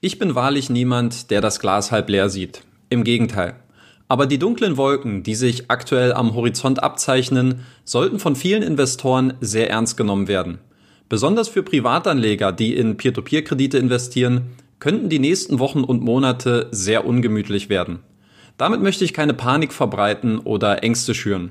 Ich bin wahrlich niemand, der das Glas halb leer sieht. Im Gegenteil. Aber die dunklen Wolken, die sich aktuell am Horizont abzeichnen, sollten von vielen Investoren sehr ernst genommen werden. Besonders für Privatanleger, die in Peer-to-Peer-Kredite investieren, könnten die nächsten Wochen und Monate sehr ungemütlich werden. Damit möchte ich keine Panik verbreiten oder Ängste schüren.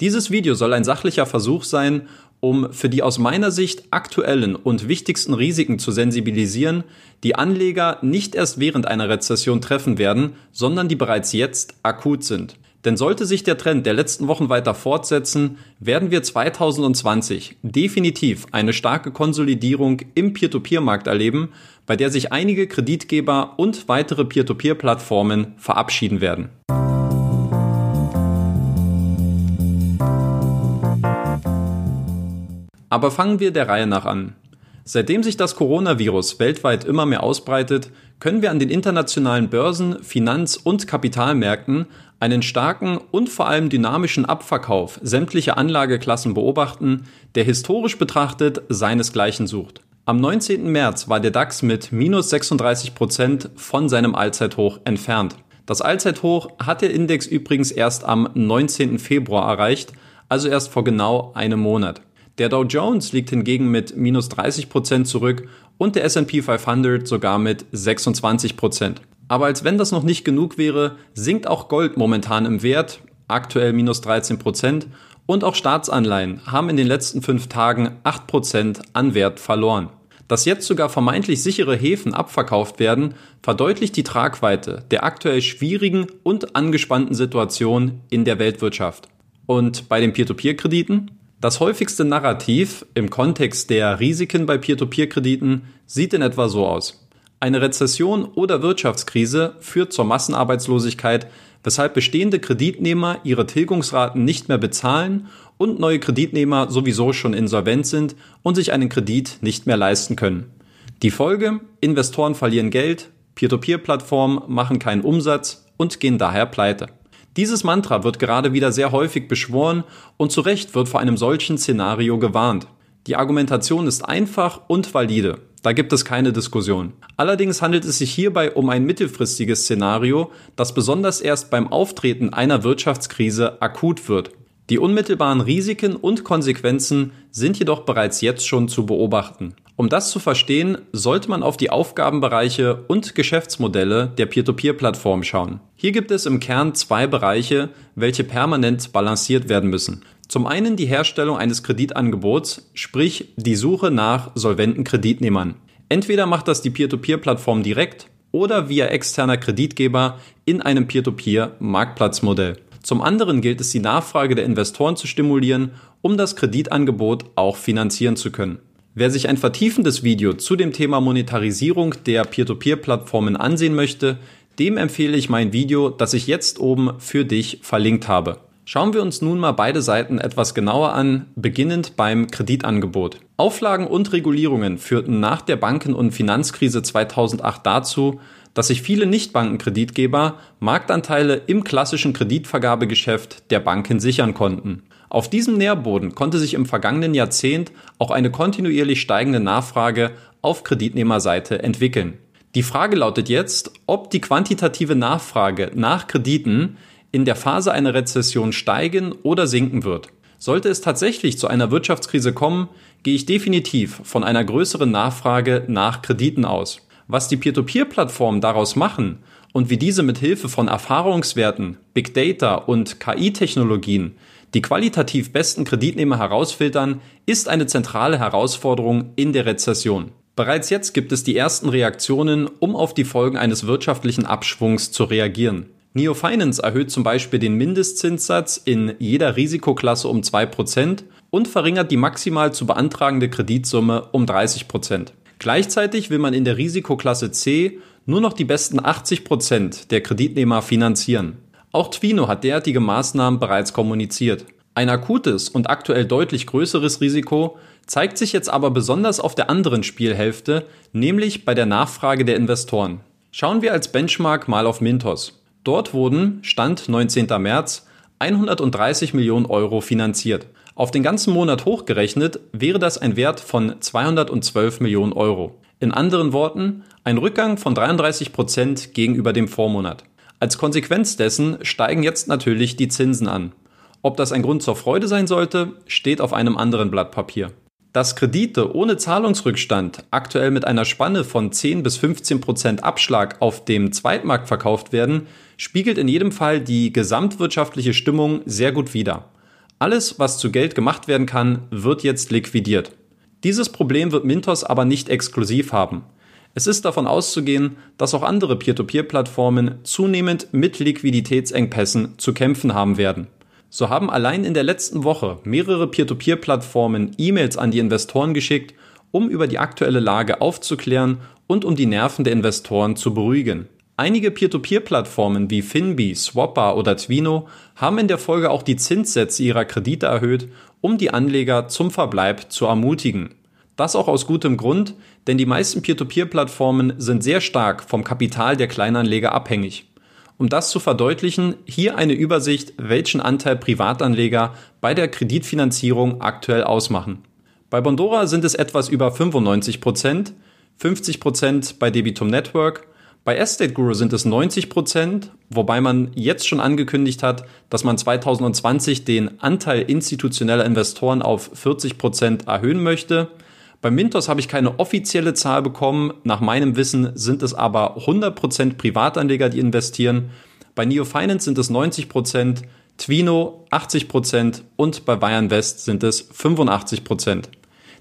Dieses Video soll ein sachlicher Versuch sein, um für die aus meiner Sicht aktuellen und wichtigsten Risiken zu sensibilisieren, die Anleger nicht erst während einer Rezession treffen werden, sondern die bereits jetzt akut sind. Denn sollte sich der Trend der letzten Wochen weiter fortsetzen, werden wir 2020 definitiv eine starke Konsolidierung im Peer-to-Peer-Markt erleben, bei der sich einige Kreditgeber und weitere Peer-to-Peer-Plattformen verabschieden werden. Aber fangen wir der Reihe nach an. Seitdem sich das Coronavirus weltweit immer mehr ausbreitet, können wir an den internationalen Börsen, Finanz- und Kapitalmärkten einen starken und vor allem dynamischen Abverkauf sämtlicher Anlageklassen beobachten, der historisch betrachtet seinesgleichen sucht. Am 19. März war der DAX mit minus 36 Prozent von seinem Allzeithoch entfernt. Das Allzeithoch hat der Index übrigens erst am 19. Februar erreicht, also erst vor genau einem Monat. Der Dow Jones liegt hingegen mit minus 30 Prozent zurück und der S&P 500 sogar mit 26 Prozent. Aber als wenn das noch nicht genug wäre, sinkt auch Gold momentan im Wert, aktuell minus 13 Prozent, und auch Staatsanleihen haben in den letzten fünf Tagen 8 Prozent an Wert verloren. Dass jetzt sogar vermeintlich sichere Häfen abverkauft werden, verdeutlicht die Tragweite der aktuell schwierigen und angespannten Situation in der Weltwirtschaft. Und bei den Peer-to-Peer-Krediten? Das häufigste Narrativ im Kontext der Risiken bei Peer-to-Peer-Krediten sieht in etwa so aus. Eine Rezession oder Wirtschaftskrise führt zur Massenarbeitslosigkeit, weshalb bestehende Kreditnehmer ihre Tilgungsraten nicht mehr bezahlen und neue Kreditnehmer sowieso schon insolvent sind und sich einen Kredit nicht mehr leisten können. Die Folge? Investoren verlieren Geld, Peer-to-Peer-Plattformen machen keinen Umsatz und gehen daher pleite. Dieses Mantra wird gerade wieder sehr häufig beschworen und zu Recht wird vor einem solchen Szenario gewarnt. Die Argumentation ist einfach und valide. Da gibt es keine Diskussion. Allerdings handelt es sich hierbei um ein mittelfristiges Szenario, das besonders erst beim Auftreten einer Wirtschaftskrise akut wird. Die unmittelbaren Risiken und Konsequenzen sind jedoch bereits jetzt schon zu beobachten. Um das zu verstehen, sollte man auf die Aufgabenbereiche und Geschäftsmodelle der Peer-to-Peer-Plattform schauen. Hier gibt es im Kern zwei Bereiche, welche permanent balanciert werden müssen. Zum einen die Herstellung eines Kreditangebots, sprich die Suche nach solventen Kreditnehmern. Entweder macht das die Peer-to-Peer-Plattform direkt oder via externer Kreditgeber in einem Peer-to-Peer-Marktplatzmodell. Zum anderen gilt es, die Nachfrage der Investoren zu stimulieren, um das Kreditangebot auch finanzieren zu können. Wer sich ein vertiefendes Video zu dem Thema Monetarisierung der Peer-to-Peer-Plattformen ansehen möchte, dem empfehle ich mein Video, das ich jetzt oben für dich verlinkt habe. Schauen wir uns nun mal beide Seiten etwas genauer an, beginnend beim Kreditangebot. Auflagen und Regulierungen führten nach der Banken- und Finanzkrise 2008 dazu, dass sich viele Nichtbankenkreditgeber Marktanteile im klassischen Kreditvergabegeschäft der Banken sichern konnten. Auf diesem Nährboden konnte sich im vergangenen Jahrzehnt auch eine kontinuierlich steigende Nachfrage auf Kreditnehmerseite entwickeln. Die Frage lautet jetzt, ob die quantitative Nachfrage nach Krediten in der Phase einer Rezession steigen oder sinken wird. Sollte es tatsächlich zu einer Wirtschaftskrise kommen, gehe ich definitiv von einer größeren Nachfrage nach Krediten aus. Was die Peer-to-Peer-Plattformen daraus machen und wie diese mit Hilfe von Erfahrungswerten, Big Data und KI-Technologien die qualitativ besten Kreditnehmer herausfiltern, ist eine zentrale Herausforderung in der Rezession. Bereits jetzt gibt es die ersten Reaktionen, um auf die Folgen eines wirtschaftlichen Abschwungs zu reagieren. Neo Finance erhöht zum Beispiel den Mindestzinssatz in jeder Risikoklasse um 2% und verringert die maximal zu beantragende Kreditsumme um 30%. Gleichzeitig will man in der Risikoklasse C nur noch die besten 80 Prozent der Kreditnehmer finanzieren. Auch Twino hat derartige Maßnahmen bereits kommuniziert. Ein akutes und aktuell deutlich größeres Risiko zeigt sich jetzt aber besonders auf der anderen Spielhälfte, nämlich bei der Nachfrage der Investoren. Schauen wir als Benchmark mal auf Mintos. Dort wurden, Stand 19. März, 130 Millionen Euro finanziert. Auf den ganzen Monat hochgerechnet wäre das ein Wert von 212 Millionen Euro. In anderen Worten, ein Rückgang von 33 Prozent gegenüber dem Vormonat. Als Konsequenz dessen steigen jetzt natürlich die Zinsen an. Ob das ein Grund zur Freude sein sollte, steht auf einem anderen Blatt Papier. Dass Kredite ohne Zahlungsrückstand aktuell mit einer Spanne von 10 bis 15 Prozent Abschlag auf dem Zweitmarkt verkauft werden, spiegelt in jedem Fall die gesamtwirtschaftliche Stimmung sehr gut wider. Alles, was zu Geld gemacht werden kann, wird jetzt liquidiert. Dieses Problem wird Mintos aber nicht exklusiv haben. Es ist davon auszugehen, dass auch andere Peer-to-Peer-Plattformen zunehmend mit Liquiditätsengpässen zu kämpfen haben werden. So haben allein in der letzten Woche mehrere Peer-to-Peer-Plattformen E-Mails an die Investoren geschickt, um über die aktuelle Lage aufzuklären und um die Nerven der Investoren zu beruhigen. Einige Peer-to-Peer-Plattformen wie Finbi, Swapper oder Twino haben in der Folge auch die Zinssätze ihrer Kredite erhöht, um die Anleger zum Verbleib zu ermutigen. Das auch aus gutem Grund, denn die meisten Peer-to-Peer-Plattformen sind sehr stark vom Kapital der Kleinanleger abhängig. Um das zu verdeutlichen, hier eine Übersicht, welchen Anteil Privatanleger bei der Kreditfinanzierung aktuell ausmachen. Bei Bondora sind es etwas über 95 Prozent, 50 Prozent bei Debitum Network, bei Estate Guru sind es 90 Prozent, wobei man jetzt schon angekündigt hat, dass man 2020 den Anteil institutioneller Investoren auf 40 Prozent erhöhen möchte. Bei Mintos habe ich keine offizielle Zahl bekommen. Nach meinem Wissen sind es aber 100% Privatanleger, die investieren. Bei Neo Finance sind es 90%, Twino 80% und bei Bayern West sind es 85%.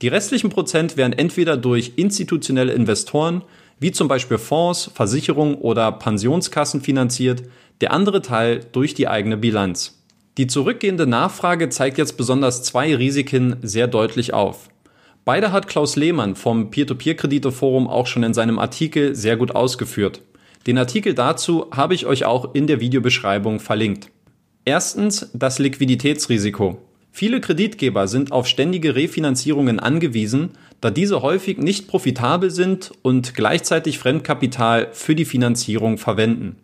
Die restlichen Prozent werden entweder durch institutionelle Investoren, wie zum Beispiel Fonds, Versicherungen oder Pensionskassen finanziert, der andere Teil durch die eigene Bilanz. Die zurückgehende Nachfrage zeigt jetzt besonders zwei Risiken sehr deutlich auf. Beide hat Klaus Lehmann vom Peer-to-Peer-Kredite-Forum auch schon in seinem Artikel sehr gut ausgeführt. Den Artikel dazu habe ich euch auch in der Videobeschreibung verlinkt. Erstens das Liquiditätsrisiko. Viele Kreditgeber sind auf ständige Refinanzierungen angewiesen, da diese häufig nicht profitabel sind und gleichzeitig Fremdkapital für die Finanzierung verwenden.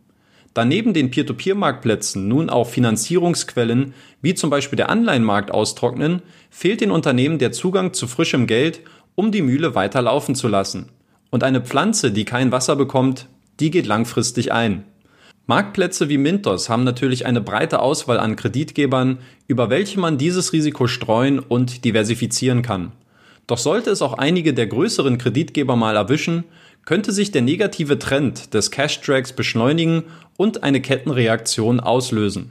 Da neben den Peer-to-Peer-Marktplätzen nun auch Finanzierungsquellen wie zum Beispiel der Anleihenmarkt austrocknen, fehlt den Unternehmen der Zugang zu frischem Geld, um die Mühle weiter laufen zu lassen. Und eine Pflanze, die kein Wasser bekommt, die geht langfristig ein. Marktplätze wie Mintos haben natürlich eine breite Auswahl an Kreditgebern, über welche man dieses Risiko streuen und diversifizieren kann. Doch sollte es auch einige der größeren Kreditgeber mal erwischen, könnte sich der negative Trend des Cash-Drags beschleunigen und eine Kettenreaktion auslösen.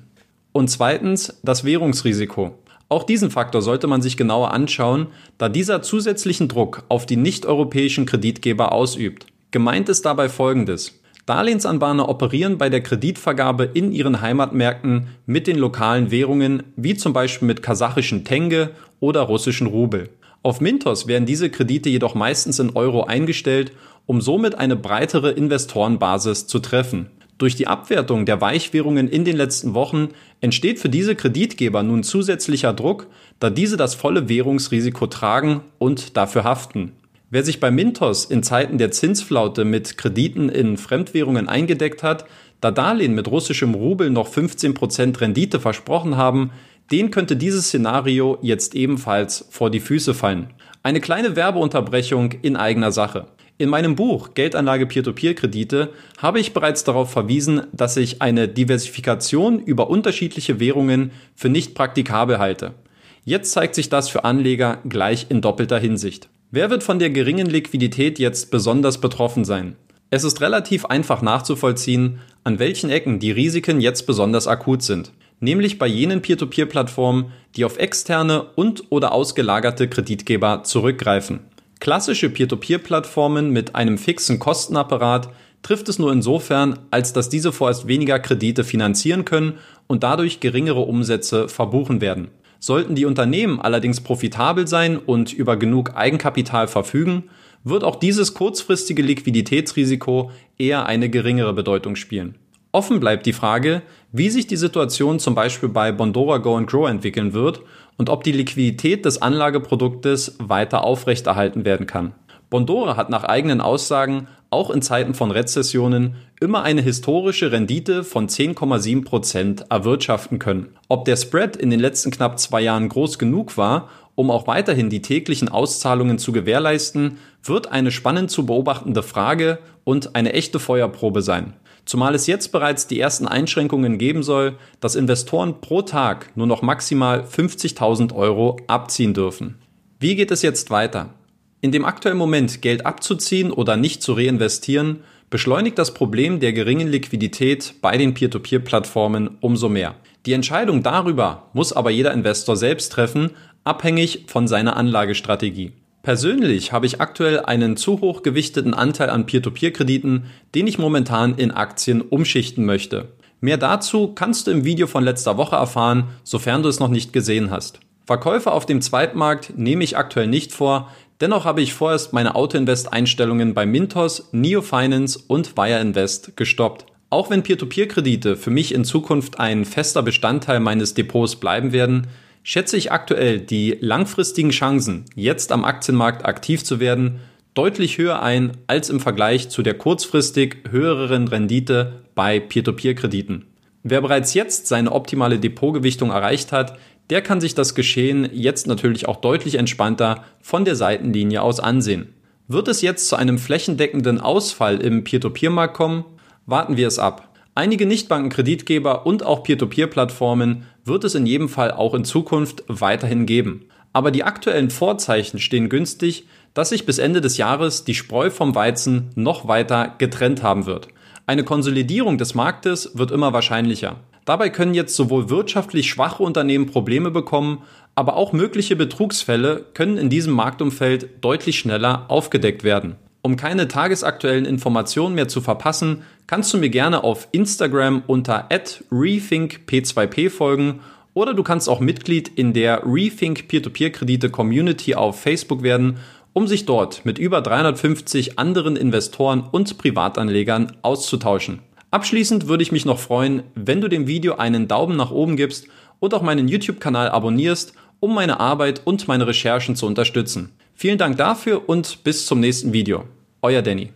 Und zweitens das Währungsrisiko. Auch diesen Faktor sollte man sich genauer anschauen, da dieser zusätzlichen Druck auf die nicht-europäischen Kreditgeber ausübt. Gemeint ist dabei Folgendes. Darlehensanbahner operieren bei der Kreditvergabe in ihren Heimatmärkten mit den lokalen Währungen, wie zum Beispiel mit kasachischen Tenge oder russischen Rubel. Auf Mintos werden diese Kredite jedoch meistens in Euro eingestellt, um somit eine breitere Investorenbasis zu treffen. Durch die Abwertung der Weichwährungen in den letzten Wochen entsteht für diese Kreditgeber nun zusätzlicher Druck, da diese das volle Währungsrisiko tragen und dafür haften. Wer sich bei Mintos in Zeiten der Zinsflaute mit Krediten in Fremdwährungen eingedeckt hat, da Darlehen mit russischem Rubel noch 15% Rendite versprochen haben, den könnte dieses Szenario jetzt ebenfalls vor die Füße fallen. Eine kleine Werbeunterbrechung in eigener Sache. In meinem Buch Geldanlage Peer-to-Peer-Kredite habe ich bereits darauf verwiesen, dass ich eine Diversifikation über unterschiedliche Währungen für nicht praktikabel halte. Jetzt zeigt sich das für Anleger gleich in doppelter Hinsicht. Wer wird von der geringen Liquidität jetzt besonders betroffen sein? Es ist relativ einfach nachzuvollziehen, an welchen Ecken die Risiken jetzt besonders akut sind, nämlich bei jenen Peer-to-Peer-Plattformen, die auf externe und oder ausgelagerte Kreditgeber zurückgreifen. Klassische Peer-to-Peer-Plattformen mit einem fixen Kostenapparat trifft es nur insofern, als dass diese vorerst weniger Kredite finanzieren können und dadurch geringere Umsätze verbuchen werden. Sollten die Unternehmen allerdings profitabel sein und über genug Eigenkapital verfügen, wird auch dieses kurzfristige Liquiditätsrisiko eher eine geringere Bedeutung spielen. Offen bleibt die Frage, wie sich die Situation zum Beispiel bei Bondora Go and Grow entwickeln wird und ob die Liquidität des Anlageproduktes weiter aufrechterhalten werden kann. Bondora hat nach eigenen Aussagen auch in Zeiten von Rezessionen immer eine historische Rendite von 10,7 Prozent erwirtschaften können. Ob der Spread in den letzten knapp zwei Jahren groß genug war, um auch weiterhin die täglichen Auszahlungen zu gewährleisten, wird eine spannend zu beobachtende Frage und eine echte Feuerprobe sein. Zumal es jetzt bereits die ersten Einschränkungen geben soll, dass Investoren pro Tag nur noch maximal 50.000 Euro abziehen dürfen. Wie geht es jetzt weiter? In dem aktuellen Moment Geld abzuziehen oder nicht zu reinvestieren, beschleunigt das Problem der geringen Liquidität bei den Peer-to-Peer-Plattformen umso mehr. Die Entscheidung darüber muss aber jeder Investor selbst treffen, abhängig von seiner Anlagestrategie. Persönlich habe ich aktuell einen zu hoch gewichteten Anteil an Peer-to-Peer-Krediten, den ich momentan in Aktien umschichten möchte. Mehr dazu kannst du im Video von letzter Woche erfahren, sofern du es noch nicht gesehen hast. Verkäufe auf dem Zweitmarkt nehme ich aktuell nicht vor, dennoch habe ich vorerst meine Auto-Invest-Einstellungen bei Mintos, Neo Finance und Wire Invest gestoppt. Auch wenn Peer-to-Peer-Kredite für mich in Zukunft ein fester Bestandteil meines Depots bleiben werden, schätze ich aktuell die langfristigen Chancen, jetzt am Aktienmarkt aktiv zu werden, deutlich höher ein als im Vergleich zu der kurzfristig höheren Rendite bei Peer-to-Peer-Krediten. Wer bereits jetzt seine optimale Depotgewichtung erreicht hat, der kann sich das Geschehen jetzt natürlich auch deutlich entspannter von der Seitenlinie aus ansehen. Wird es jetzt zu einem flächendeckenden Ausfall im Peer-to-Peer-Markt kommen? Warten wir es ab. Einige Nichtbankenkreditgeber und auch Peer-to-Peer-Plattformen wird es in jedem Fall auch in Zukunft weiterhin geben. Aber die aktuellen Vorzeichen stehen günstig, dass sich bis Ende des Jahres die Spreu vom Weizen noch weiter getrennt haben wird. Eine Konsolidierung des Marktes wird immer wahrscheinlicher. Dabei können jetzt sowohl wirtschaftlich schwache Unternehmen Probleme bekommen, aber auch mögliche Betrugsfälle können in diesem Marktumfeld deutlich schneller aufgedeckt werden. Um keine tagesaktuellen Informationen mehr zu verpassen, kannst du mir gerne auf Instagram unter rethinkp2p folgen oder du kannst auch Mitglied in der Rethink Peer-to-Peer-Kredite Community auf Facebook werden, um sich dort mit über 350 anderen Investoren und Privatanlegern auszutauschen. Abschließend würde ich mich noch freuen, wenn du dem Video einen Daumen nach oben gibst und auch meinen YouTube-Kanal abonnierst, um meine Arbeit und meine Recherchen zu unterstützen. Vielen Dank dafür und bis zum nächsten Video. Euer Danny.